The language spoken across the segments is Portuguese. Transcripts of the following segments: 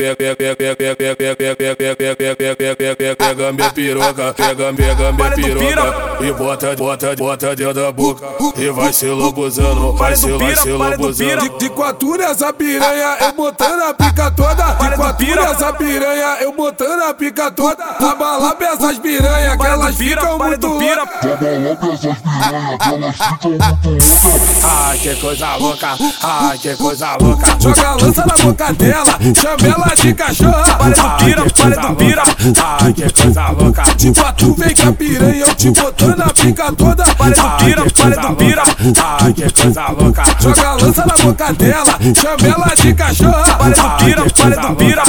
pega, pega, pega, pega, pega, pega, pega, pega, pega, pega, pega, pega, pega, pega minha piroca, pega, pega minha piroca e bota, bota, bota dentro da boca e vai se lambuzando, vai se, vai se lambuzando. De, de quatro essa piranha, eu botando a pica toda. De quatro essa piranha, eu botando a pica toda. Abala pra essas piranha que elas ficam muito loucas. Abala pra essas piranha que elas ficam muito loucas. Ai, que coisa louca, ai, que coisa louca. Joga a lança na boca dela, chama ela de cachorra. Para do pira, para do pira. Ai, que coisa louca. De quatro vem com a piranha, eu te botando a pica toda. Para do pira, para do pira. Ai, que coisa louca. Joga a lança na boca dela, chama ela de cachorra. Para do pira, para do pira.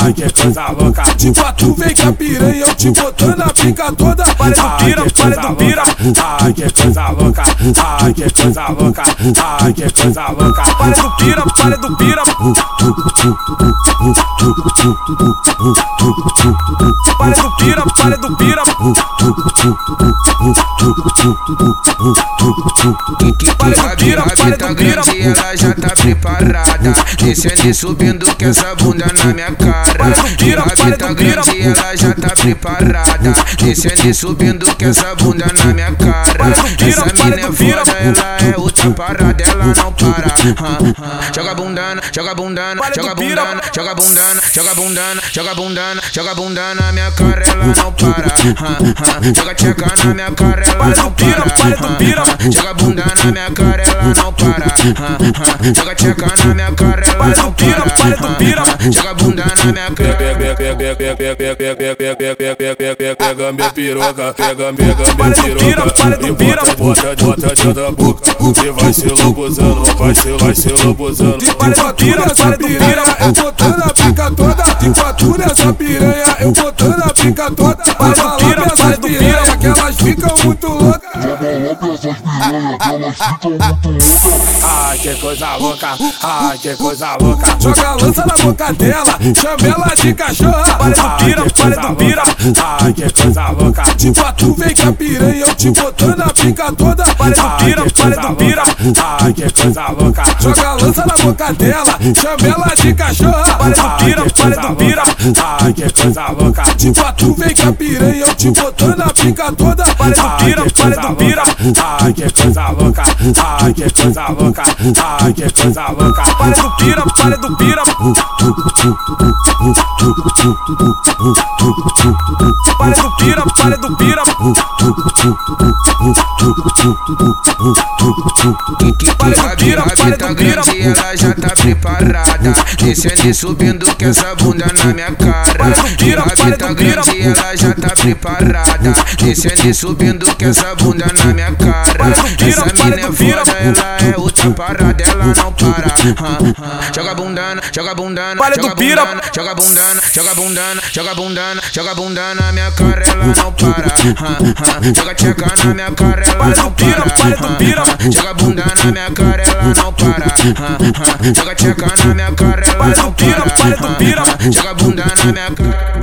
Ai, que coisa louca. De quatro vem com a piranha, eu te botando a pica toda. Para do pira, para do pira. Ai, que coisa louca. Ai, que coisa louca. Ai, que coisa louca. Para do pira, para do pira. Para do pira, para do pira. Para do pira, para do pira. Ela já tá preparada. Descendo e subindo com essa bunda na minha cara. A vida grande, ela já tá preparada. Descendo e subindo com essa bunda na minha cara. Essa mina é foda, ela é outra parada, ela não para. Joga bundana, joga bundana, joga bundana, joga bundana, bundana, joga bundana, joga bundana, joga bundana na minha cara, ela não para. Joga tcheca na minha cara, ela não para. Joga bundana na minha cara, ela não para. Joga tcheca na minha cara, ela não para. Joga bundana na minha cara. Pega minha piroca, pega minha piroca. E bota, bota, bota, bota na boca. E vai se lambuzando, vai se, vai se lambuzando. Vale do pira, vale do pira, é botada pica toda. Quatro essa piranha, eu botando a pica toda. Loucas. Abala pra essas piranha que elas ficam muito loucas. Ai, que coisa louca, ai, que coisa louca. Joga a lança na boca dela, chama ela de cachorra. Para do pira, para do pira. Ai, que coisa louca. De quatro vem com a piranha, eu te botando a pica toda. Para do pira, para do pira. Ai, que coisa louca. Joga a lança na boca dela, chama ela de cachorra. Para do pira, para do pira. Ai, que coisa louca. De quatro vem com a piranha, eu te botando a pica toda. Para do pira, para do pira. Ai, que coisa louca. Ai, que coisa louca. Ai, que coisa louca. Para do pira, para do pira. Para do pira, para do pira. A vida, a vida grande, ela já tá preparada. Descendo e subindo com essa bunda na minha cara. A vida grande, ela já tá preparada. Descendo e subindo com essa bunda na minha cara. Essa mina é foda, ela é outra parada, ela não para. Joga bundana, joga bundana, joga bundana, joga bundana, joga bundana, joga bundana, joga bundana na minha cara, ela não para. Joga tcheca na minha cara, ela não para. Joga bunda na minha cara, ela não para. Joga tcheca na minha cara, ela não para. Joga bunda na minha cara.